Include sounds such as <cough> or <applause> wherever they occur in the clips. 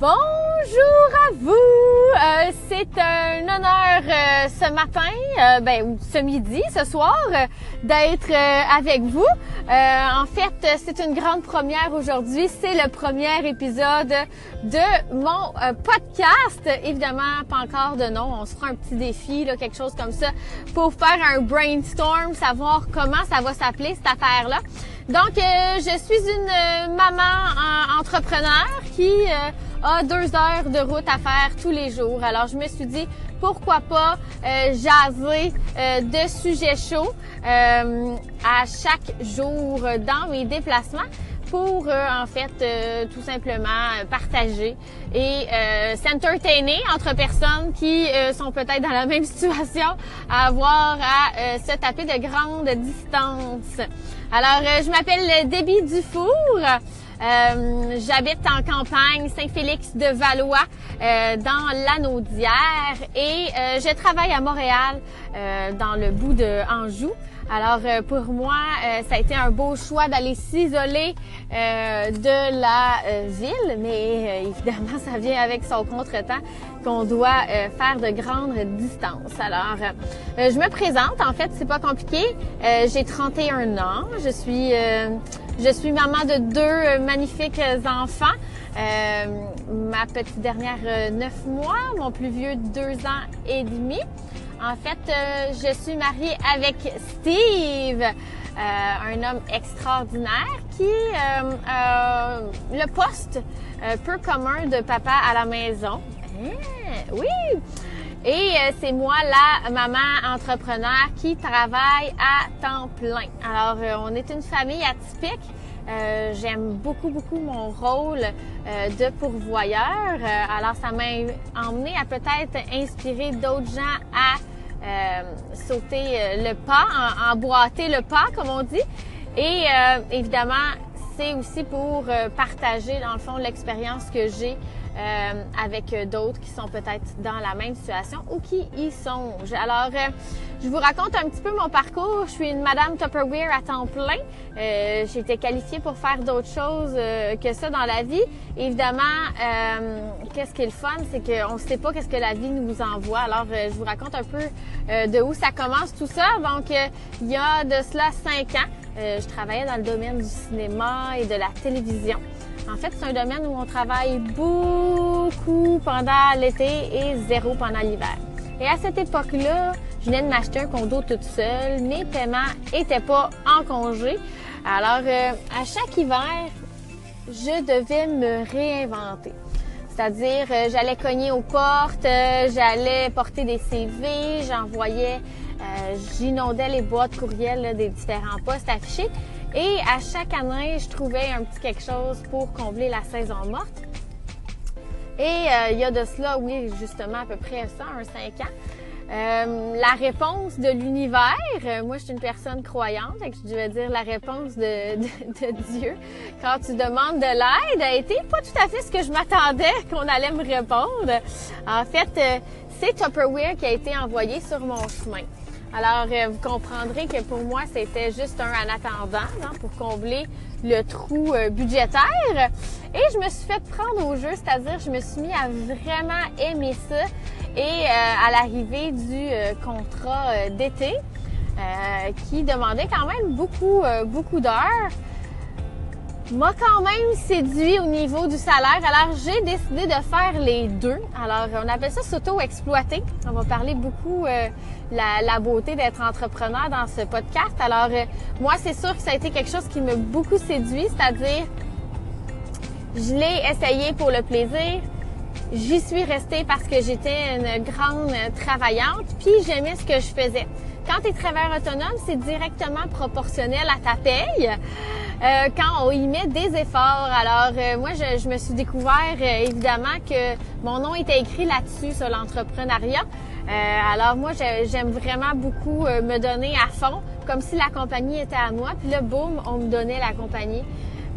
Bonjour à vous! Euh, c'est un honneur euh, ce matin, euh, ben, ou ce midi, ce soir, d'être avec vous. En fait, c'est une grande première aujourd'hui. C'est le premier épisode de mon podcast. Évidemment, pas encore de nom. On se fera un petit défi, là, quelque chose comme ça, pour faire un brainstorm, savoir comment ça va s'appeler cette affaire-là. Donc, euh, je suis une euh, maman en- entrepreneur qui euh, a deux heures de route à faire tous les jours. Alors, je me suis dit, pourquoi pas euh, jaser euh, de sujets chauds euh, à chaque jour dans mes déplacements pour euh, en fait euh, tout simplement euh, partager et euh, s'entertainer entre personnes qui euh, sont peut-être dans la même <laughs> situation à avoir à euh, se taper de grandes distances. Alors euh, je m'appelle Debbie Dufour. Euh, J'habite en campagne Saint-Félix de Valois euh, dans l'Anaudière et euh, je travaille à Montréal euh, dans le bout de Anjou. Alors euh, pour moi, euh, ça a été un beau choix d'aller s'isoler euh, de la euh, ville, mais euh, évidemment, <laughs> ça vient avec son contretemps qu'on doit euh, faire de grandes distances. Alors, je me présente. En fait, c'est pas compliqué. J'ai 31 ans. Je suis je suis maman de deux magnifiques enfants. Ma petite dernière, euh, 9 mois, mon plus vieux, 2 ans et demi. En fait, euh, je suis mariée avec Steve, euh, un homme extraordinaire qui euh, a le poste euh, peu commun de papa à la maison. Hein, oui! Et euh, c'est moi la maman entrepreneur qui travaille à temps plein. Alors, euh, on est une famille atypique. Euh, J'aime beaucoup, beaucoup mon rôle euh, de pourvoyeur. Euh, alors, ça m'a emmené à peut-être inspirer d'autres gens à euh, sauter le pas, emboîter le pas, comme on dit. Et évidemment, c'est aussi pour partager, dans le fond, l'expérience que j'ai euh, avec d'autres qui sont peut-être dans la même situation ou qui y songent. Alors, euh, je vous raconte un petit peu mon parcours. Je suis une Madame Tupperware à temps plein. Euh, j'ai été qualifiée pour faire d'autres choses euh, que ça dans la vie. Évidemment, euh, qu'est-ce qui est le fun, c'est qu'on ne sait pas qu'est-ce que la vie nous envoie. Alors, euh, je vous raconte un peu de où ça commence tout ça. Donc, il y a de cela cinq ans, je travaillais dans le domaine du cinéma et de la télévision. En fait, c'est un domaine où on travaille beaucoup pendant l'été et zéro pendant l'hiver. Et à cette époque-là, je venais de m'acheter un condo toute seule. Mes paiements étaient pas en congé. Alors, euh, à chaque hiver, je devais me réinventer. C'est-à-dire, euh, j'allais cogner aux portes, euh, j'allais porter des CV, j'envoyais, j'inondais les boîtes courriels des différents postes affichés. Et à chaque année, je trouvais un petit quelque chose pour combler la saison morte. Et euh, il y a de cela, oui, justement, à peu près ça, un 5 ans. Euh, la réponse de l'univers, euh, moi je suis une personne croyante, que je devais dire la réponse de, Dieu quand tu demandes de l'aide a été pas tout à fait ce que je m'attendais qu'on allait me répondre. En fait, c'est Tupperware qui a été envoyé sur mon chemin. Alors, euh, vous comprendrez que pour moi, c'était juste un en attendant hein, pour combler le trou euh, budgétaire. Et je me suis fait prendre au jeu, c'est-à-dire je me suis mis à vraiment aimer ça. Et euh, à l'arrivée du contrat d'été, qui demandait quand même beaucoup, beaucoup d'heures, m'a quand même séduit au niveau du salaire. Alors, j'ai décidé de faire les deux. Alors, on appelle ça s'auto-exploiter. On va parler beaucoup euh, la, la beauté d'être entrepreneur dans ce podcast. Alors, euh, moi, c'est sûr que ça a été quelque chose qui m'a beaucoup séduit, c'est-à-dire, je l'ai essayé pour le plaisir. J'y suis restée parce que j'étais une grande travaillante, puis j'aimais ce que je faisais. Quand tu es travailleur autonome, c'est directement proportionnel à ta paye euh, quand on y met des efforts. Alors, euh, moi, je, je me suis découvert euh, évidemment que mon nom était écrit là-dessus, sur l'entrepreneuriat. Euh, alors, moi, j'aime vraiment beaucoup euh, me donner à fond, comme si la compagnie était à moi. Puis là, boum, on me donnait la compagnie.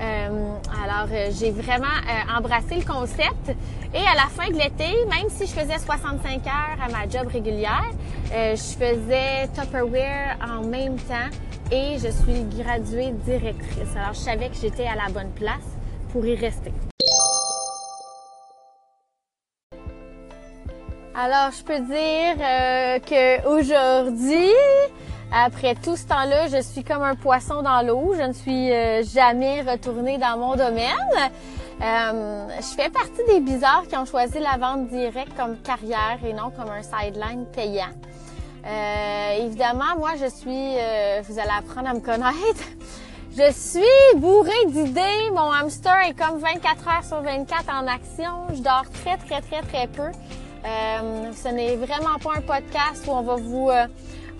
Euh, alors, euh, j'ai vraiment euh, embrassé le concept. Et à la fin de l'été, même si je faisais 65 heures à ma job régulière, je faisais Tupperware en même temps et je suis graduée directrice. Alors, je savais que j'étais à la bonne place pour y rester. Alors, je peux dire que aujourd'hui, après tout ce temps-là, je suis comme un poisson dans l'eau. Je ne suis euh, jamais retournée dans mon domaine. Euh, je fais partie des bizarres qui ont choisi la vente directe comme carrière et non comme un sideline payant. Euh, évidemment, moi, je suis, euh, vous allez apprendre à me connaître, <laughs> je suis bourrée d'idées. Mon hamster est comme 24 heures sur 24 en action. Je dors très, très, très, très peu. Euh, ce n'est vraiment pas un podcast où on va vous,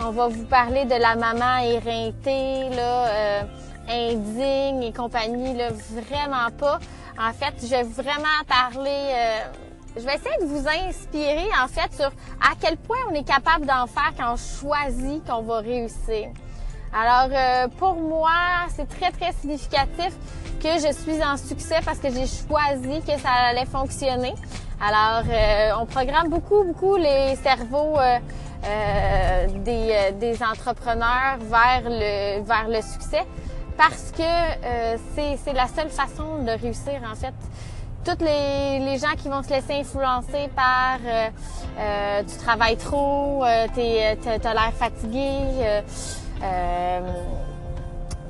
on va vous parler de la maman éreintée, là, euh, indigne et compagnie, là, vraiment pas. En fait, je vais vraiment parler. je vais essayer de vous inspirer en fait sur à quel point on est capable d'en faire quand on choisit qu'on va réussir. Alors, euh, pour moi, c'est très, très significatif que je suis en succès parce que j'ai choisi que ça allait fonctionner. Alors, euh, on programme beaucoup, beaucoup les cerveaux euh, des, des, entrepreneurs vers le, vers le succès. Parce que c'est la seule façon de réussir, en fait. Toutes les, les, gens qui vont se laisser influencer par euh, euh, tu travailles trop, euh, t'as l'air fatigué, euh,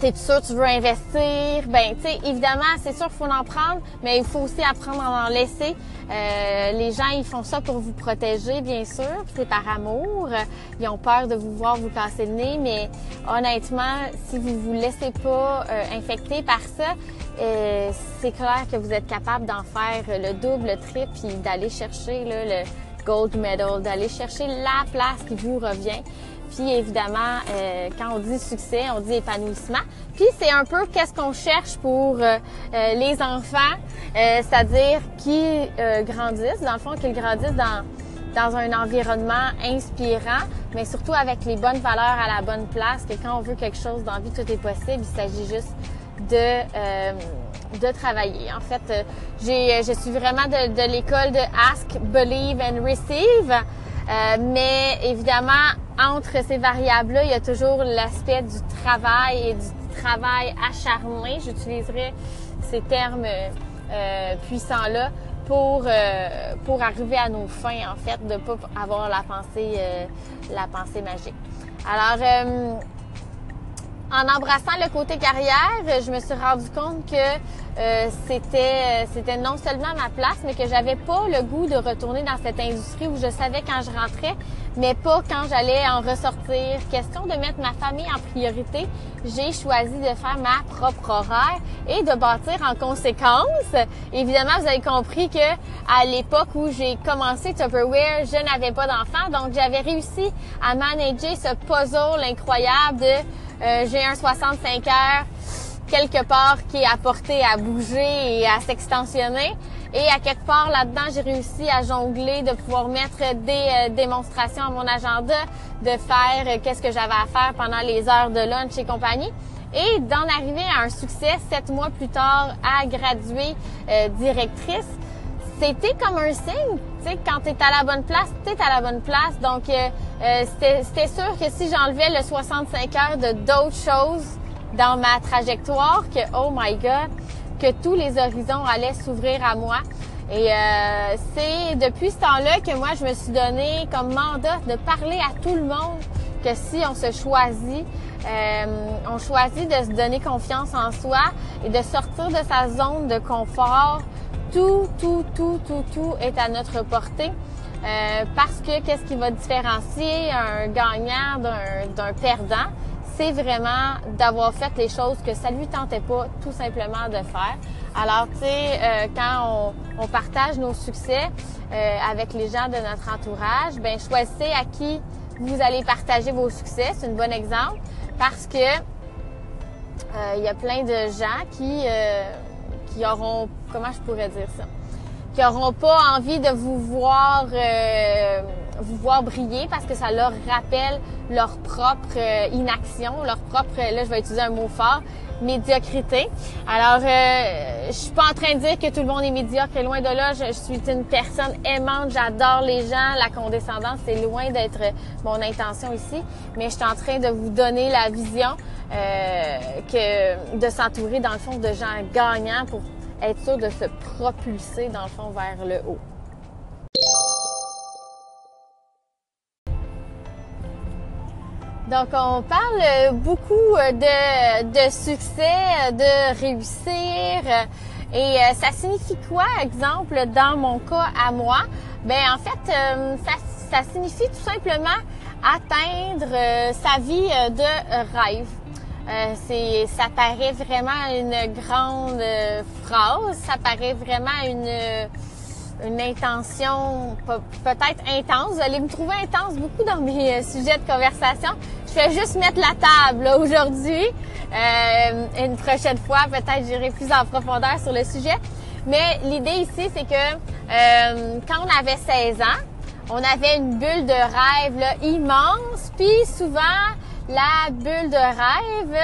t'es sûr tu veux investir? Ben, tu sais, évidemment, c'est sûr qu'il faut en prendre, mais il faut aussi apprendre à en laisser. Euh, les gens, ils font ça pour vous protéger, bien sûr. C'est par amour. Ils ont peur de vous voir vous casser le nez, mais honnêtement, si vous vous laissez pas euh, infecter par ça, euh, c'est clair que vous êtes capable d'en faire le double, le triple, puis d'aller chercher le gold medal, d'aller chercher la place qui vous revient. Puis évidemment, euh, quand on dit succès, on dit épanouissement. Puis c'est un peu qu'est-ce qu'on cherche pour euh, euh, les enfants, c'est-à-dire qu'ils grandissent, dans le fond, qu'ils grandissent dans dans un environnement inspirant, mais surtout avec les bonnes valeurs à la bonne place, que quand on veut quelque chose dans la vie, tout est possible. Il s'agit juste de, de travailler. En fait, je suis vraiment de, l'école de Ask, Believe and Receive. Mais évidemment, entre ces variables-là, il y a toujours l'aspect du travail et du travail acharné. J'utiliserai ces termes euh, puissants-là pour euh, pour arriver à nos fins en fait, de pas avoir la pensée la pensée magique. Alors en embrassant le côté carrière, je me suis rendu compte que euh, c'était c'était non seulement ma place, mais que j'avais pas le goût de retourner dans cette industrie où je savais quand je rentrais, mais pas quand j'allais en ressortir. Question de mettre ma famille en priorité, j'ai choisi de faire ma propre horaire et de bâtir en conséquence. Évidemment, vous avez compris que à l'époque où j'ai commencé Tupperware, je n'avais pas d'enfant, donc j'avais réussi à manager ce puzzle incroyable de euh, j'ai un 65 heures quelque part qui est apporté à bouger et à s'extensionner. Et à quelque part là-dedans, j'ai réussi à jongler, de pouvoir mettre des euh, démonstrations à mon agenda, de faire euh, qu'est-ce que j'avais à faire pendant les heures de lunch et compagnie. Et d'en arriver à un succès sept mois plus tard à graduer directrice, c'était comme un signe. Tu sais, quand tu es à la bonne place, tu es à la bonne place. Donc, euh, euh c'était sûr que si j'enlevais le 65 heures de d'autres choses dans ma trajectoire, que, oh my God, que tous les horizons allaient s'ouvrir à moi. Et euh, c'est depuis ce temps-là que moi, je me suis donné comme mandat de parler à tout le monde que si on se choisit, euh, on choisit de se donner confiance en soi et de sortir de sa zone de confort tout, tout, tout, tout, tout est à notre portée. Euh, parce que qu'est-ce qui va différencier un gagnant d'un perdant, c'est vraiment d'avoir fait les choses que ça lui tentait pas tout simplement de faire. Alors, tu sais, euh, quand on, partage nos succès euh, avec les gens de notre entourage, ben choisissez à qui vous allez partager vos succès. C'est un bon exemple parce que il y a plein de gens qui qui auront, comment je pourrais dire ça, qui auront pas envie de vous voir, euh, vous voir briller parce que ça leur rappelle leur propre euh, inaction, leur propre, là je vais utiliser un mot fort, médiocrité. Alors, euh, je suis pas en train de dire que tout le monde est médiocre, loin de là. Je, suis une personne aimante, j'adore les gens. La condescendance, c'est loin d'être mon intention ici, mais je suis en train de vous donner la vision euh, que de s'entourer dans le fond de gens gagnants pour être sûr de se propulser dans le fond vers le haut. Donc, on parle beaucoup de, de succès, de réussir. Et ça signifie quoi, exemple, dans mon cas à moi? Ben, en fait, ça, ça signifie tout simplement atteindre sa vie de rêve. Euh, c'est, ça paraît vraiment une grande euh, phrase, ça paraît vraiment une, une intention peut-être intense. Vous allez me trouver intense beaucoup dans mes euh, sujets de conversation. Je vais juste mettre la table aujourd'hui. une prochaine fois, peut-être j'irai plus en profondeur sur le sujet. Mais l'idée ici, c'est que quand on avait 16 ans, on avait une bulle de rêve là, immense, puis souvent la bulle de rêve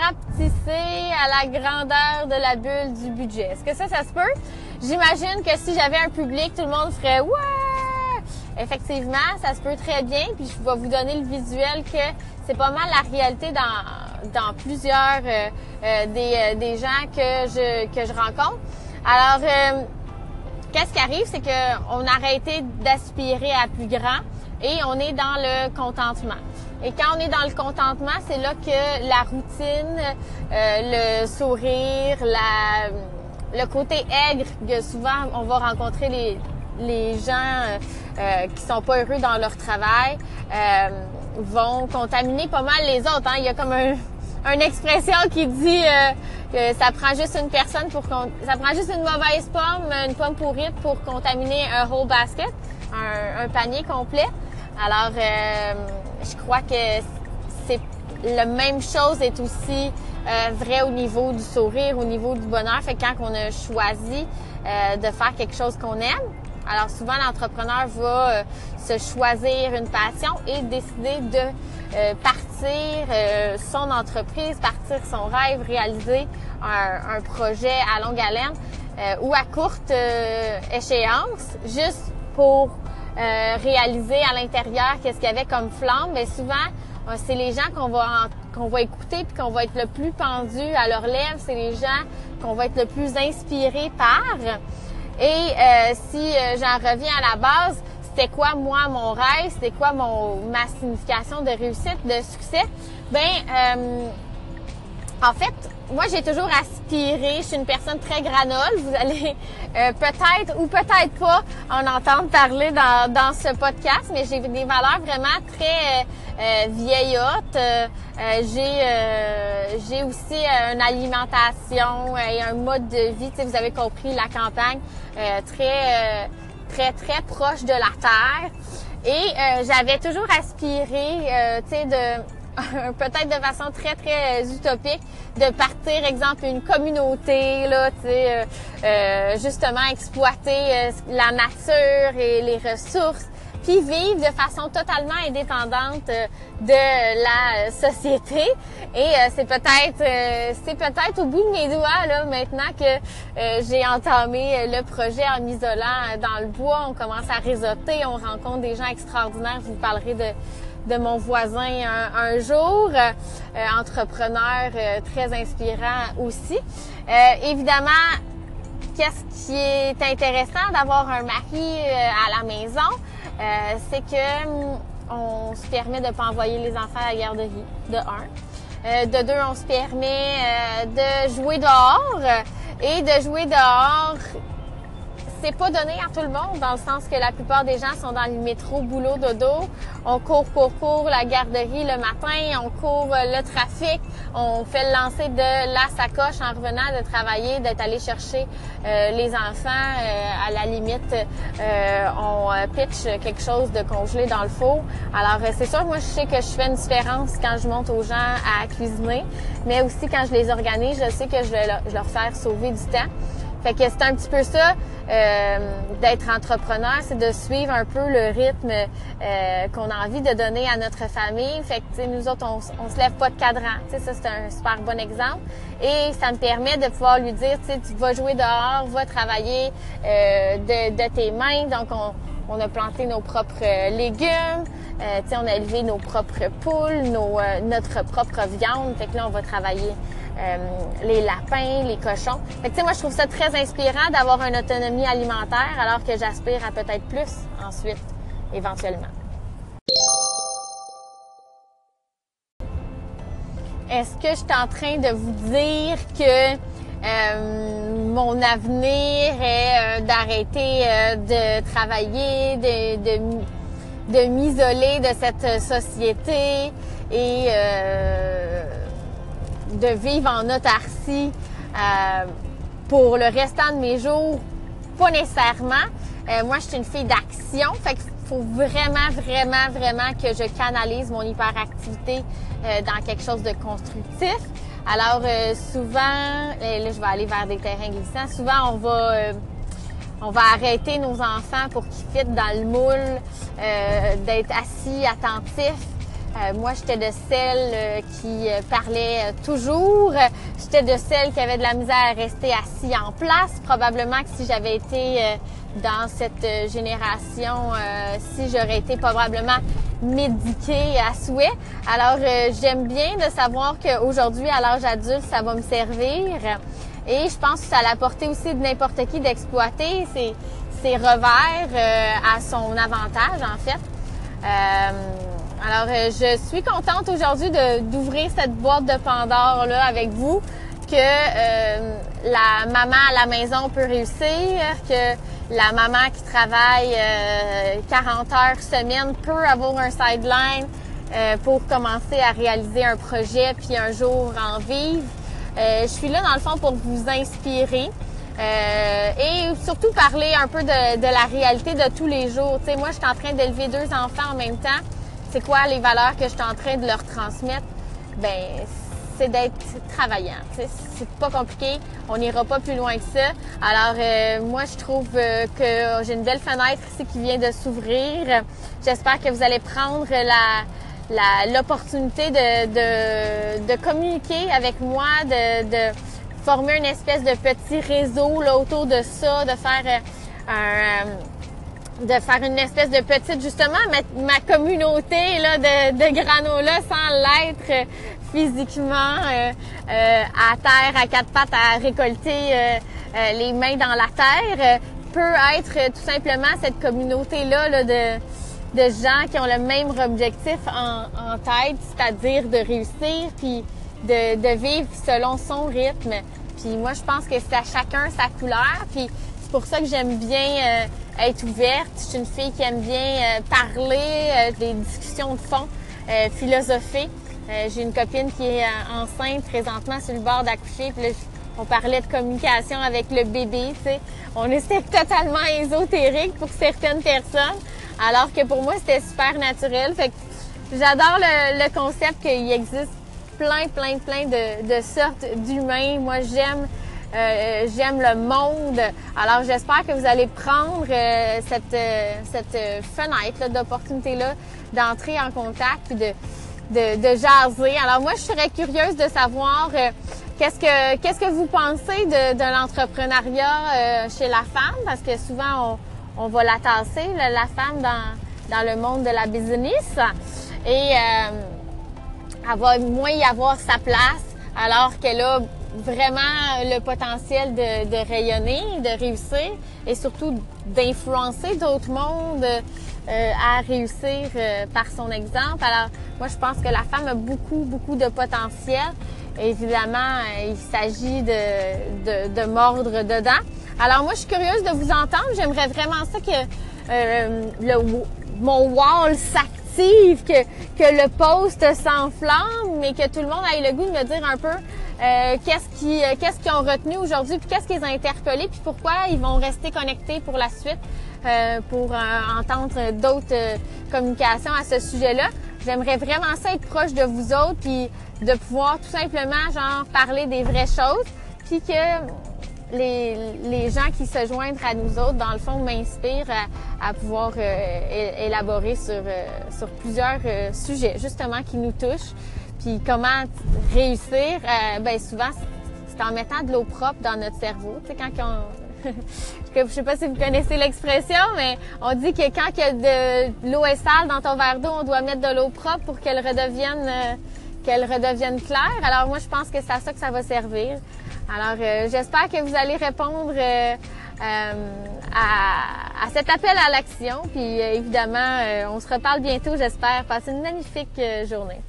rapetissée à la grandeur de la bulle du budget. Est-ce que ça, ça se peut? J'imagine que si j'avais un public, tout le monde ferait ouais! Effectivement, ça se peut très bien. Puis je vais vous donner le visuel que c'est pas mal la réalité dans, dans plusieurs euh, euh, des, euh, des gens que je, que je rencontre. Alors, qu'est-ce qui arrive, c'est qu'on a arrêté d'aspirer à plus grand et on est dans le contentement. Et quand on est dans le contentement, c'est là que la routine, euh, le sourire, la, le côté aigre, que souvent on va rencontrer les, les gens euh, euh qui sont pas heureux dans leur travail, euh, vont contaminer pas mal les autres. Hein. Il y a comme un, une expression qui dit euh, que ça prend juste une personne pour ça prend juste une mauvaise pomme, une pomme pourrite pour contaminer un whole basket, un, un panier complet. Alors je crois que c'est la même chose est aussi euh, vrai au niveau du sourire, au niveau du bonheur. Fait quand on a choisi euh, de faire quelque chose qu'on aime, alors souvent l'entrepreneur va euh, se choisir une passion et décider de partir son entreprise, partir son rêve, réaliser un, projet à longue haleine ou à courte échéance, juste pour réaliser à l'intérieur qu'est-ce qu'il y avait comme flamme, mais souvent c'est les gens qu'on va qu'on va écouter puis qu'on va être le plus pendu à leurs lèvres, c'est les gens qu'on va être le plus inspiré par. Et euh, si j'en reviens à la base, c'était quoi moi mon rêve, c'était quoi mon ma signification de réussite, de succès? Ben en fait, moi, j'ai toujours aspiré. Je suis une personne très granole. Vous allez euh, peut-être ou peut-être pas en entendre parler dans, dans ce podcast, mais j'ai des valeurs vraiment très euh, euh vieillottes. Euh, j'ai j'ai aussi une alimentation et un mode de vie. Tu sais, vous avez compris la campagne très très très proche de la terre. Et j'avais toujours aspiré, tu sais, de <laughs> peut-être de façon très très euh, utopique de partir exemple une communauté là tu sais euh, euh, justement exploiter la nature et les ressources puis vivre de façon totalement indépendante de la société. Et c'est peut-être c'est peut-être au bout de mes doigts là maintenant que j'ai entamé le projet en m'isolant dans le bois. On commence à réseauter on rencontre des gens extraordinaires. Je vous parlerai de de mon voisin un, jour, euh, entrepreneur euh, très inspirant aussi. Euh, évidemment, qu'est-ce qui est intéressant d'avoir un mari à la maison, c'est que hum, on se permet de pas envoyer les enfants à la garderie, de un. de deux, on se permet de jouer dehors et de jouer dehors c'est pas donné à tout le monde dans le sens que la plupart des gens sont dans le métro, boulot, dodo. On court, court, court la garderie le matin, on court euh, le trafic, on fait le lancer de la sacoche en revenant de travailler, d'être allé chercher euh, les enfants. Euh, à la limite, on pitch quelque chose de congelé dans le four. Alors c'est sûr, moi je sais que je fais une différence quand je monte aux gens à cuisiner, mais aussi quand je les organise, je sais que je vais leur faire sauver du temps. Fait que c'est un petit peu ça euh, d'être entrepreneur, c'est de suivre un peu le rythme euh, qu'on a envie de donner à notre famille. Fait que nous autres, on, on se lève pas de cadran. ça c'est un super bon exemple. Et ça me permet de pouvoir lui dire, tu vas jouer dehors, va travailler euh, de, de, tes mains. Donc on, on a planté nos propres légumes, euh, on a élevé nos propres poules, nos, notre propre viande. Fait que là, on va travailler euh, les lapins, les cochons. Fait que, moi, je trouve ça très inspirant d'avoir une autonomie alimentaire alors que j'aspire à peut-être plus ensuite, éventuellement. est-ce que je suis en train de vous dire que mon avenir est d'arrêter de travailler, de, de, de m'isoler de cette société et de vivre en autarcie pour le restant de mes jours? Pas nécessairement. Euh, moi, je suis une fille d'action. Fait qu'il faut vraiment, vraiment, vraiment que je canalise mon hyperactivité euh, dans quelque chose de constructif. Alors, euh, souvent, là, je vais aller vers des terrains glissants. Souvent, on va... on va arrêter nos enfants pour qu'ils fitent dans le moule, d'être assis, attentifs, euh, moi, j'étais de celles euh, qui euh, parlaient toujours. J'étais de celles qui avaient de la misère à rester assis en place. Probablement que si j'avais été dans cette génération, si j'aurais été probablement médiquée à souhait. Alors, j'aime bien de savoir qu'aujourd'hui, à l'âge adulte, ça va me servir. Et je pense que ça la portée aussi de n'importe qui d'exploiter ses, ses revers à son avantage, en fait. Alors, euh, je suis contente aujourd'hui d'ouvrir cette boîte de Pandore là avec vous, que euh, la maman à la maison peut réussir, que la maman qui travaille 40 euh, heures semaine peut avoir un sideline pour commencer à réaliser un projet puis un jour en vivre. je suis là dans le fond pour vous inspirer. et surtout parler un peu de, de la réalité de tous les jours. Tu sais, moi, je suis en train d'élever deux enfants en même temps c'est quoi les valeurs que je suis en train de leur transmettre? Ben, c'est d'être travaillant. C'est pas compliqué. On n'ira pas plus loin que ça. Alors, euh, moi, je trouve euh, que j'ai une belle fenêtre ici qui vient de s'ouvrir. J'espère que vous allez prendre la, l'opportunité de, de, de, communiquer avec moi, de, de, former une espèce de petit réseau là, autour de ça, de faire euh, un de faire une espèce de petite, justement, ma, communauté là, de, de granola sans l'être physiquement euh, euh, à terre, à quatre pattes, à récolter euh, les mains dans la terre, peut être tout simplement cette communauté-là là, de, de gens qui ont le même objectif en, en tête, c'est-à-dire de réussir, puis de, de vivre selon son rythme. Puis moi, je pense que c'est à chacun sa couleur, puis c'est pour ça que j'aime bien être ouverte. Je suis une fille qui aime bien euh, parler, euh, des discussions de fond, euh, philosopher. J'ai une copine qui est enceinte présentement sur le bord d'accoucher. Puis là, on parlait de communication avec le bébé, sais. On était <laughs> totalement ésotérique pour certaines personnes, alors que pour moi, c'était super naturel. Fait que j'adore le, concept qu'il existe plein, plein, plein de, de sortes d'humains. Moi, j'aime euh, j'aime le monde. Alors j'espère que vous allez prendre euh, cette, euh, cette fenêtre d'opportunité-là d'entrer en contact et de, de, de, jaser. Alors moi, je serais curieuse de savoir qu'est-ce que qu'est-ce que vous pensez de, de l'entrepreneuriat chez la femme, parce que souvent on, on va la tasser, la femme, dans, dans le monde de la business. Et elle va moins y avoir sa place alors qu'elle a vraiment le potentiel de, de, rayonner, de réussir et surtout d'influencer d'autres mondes euh, à réussir euh, par son exemple. Alors, moi, je pense que la femme a beaucoup, beaucoup de potentiel. Évidemment, il s'agit de, de, de, mordre dedans. Alors, moi, je suis curieuse de vous entendre. J'aimerais vraiment ça que euh, le, mon wall s'active, que, que le post s'enflamme, mais que tout le monde ait le goût de me dire un peu euh, euh, qu'est-ce qu'ils ont retenu aujourd'hui, puis qu'est-ce qu'ils ont interpellé, puis pourquoi ils vont rester connectés pour la suite euh, pour entendre d'autres communications à ce sujet-là. J'aimerais vraiment ça être proche de vous autres, puis de pouvoir tout simplement genre parler des vraies choses, puis que les, les gens qui se joignent à nous autres, dans le fond, m'inspirent à, pouvoir élaborer sur, sur plusieurs sujets, justement, qui nous touchent. Puis comment réussir? Euh, ben souvent, c'est en mettant de l'eau propre dans notre cerveau. Tu sais, quand on... <laughs> je sais pas si vous connaissez l'expression, mais on dit que quand de l'eau est sale dans ton verre d'eau, on doit mettre de l'eau propre pour qu'elle redevienne euh, qu'elle redevienne claire. Alors moi, je pense que c'est à ça que ça va servir. Alors euh, j'espère que vous allez répondre à, à, cet appel à l'action. Puis évidemment, on se reparle bientôt, j'espère. Passez une magnifique journée.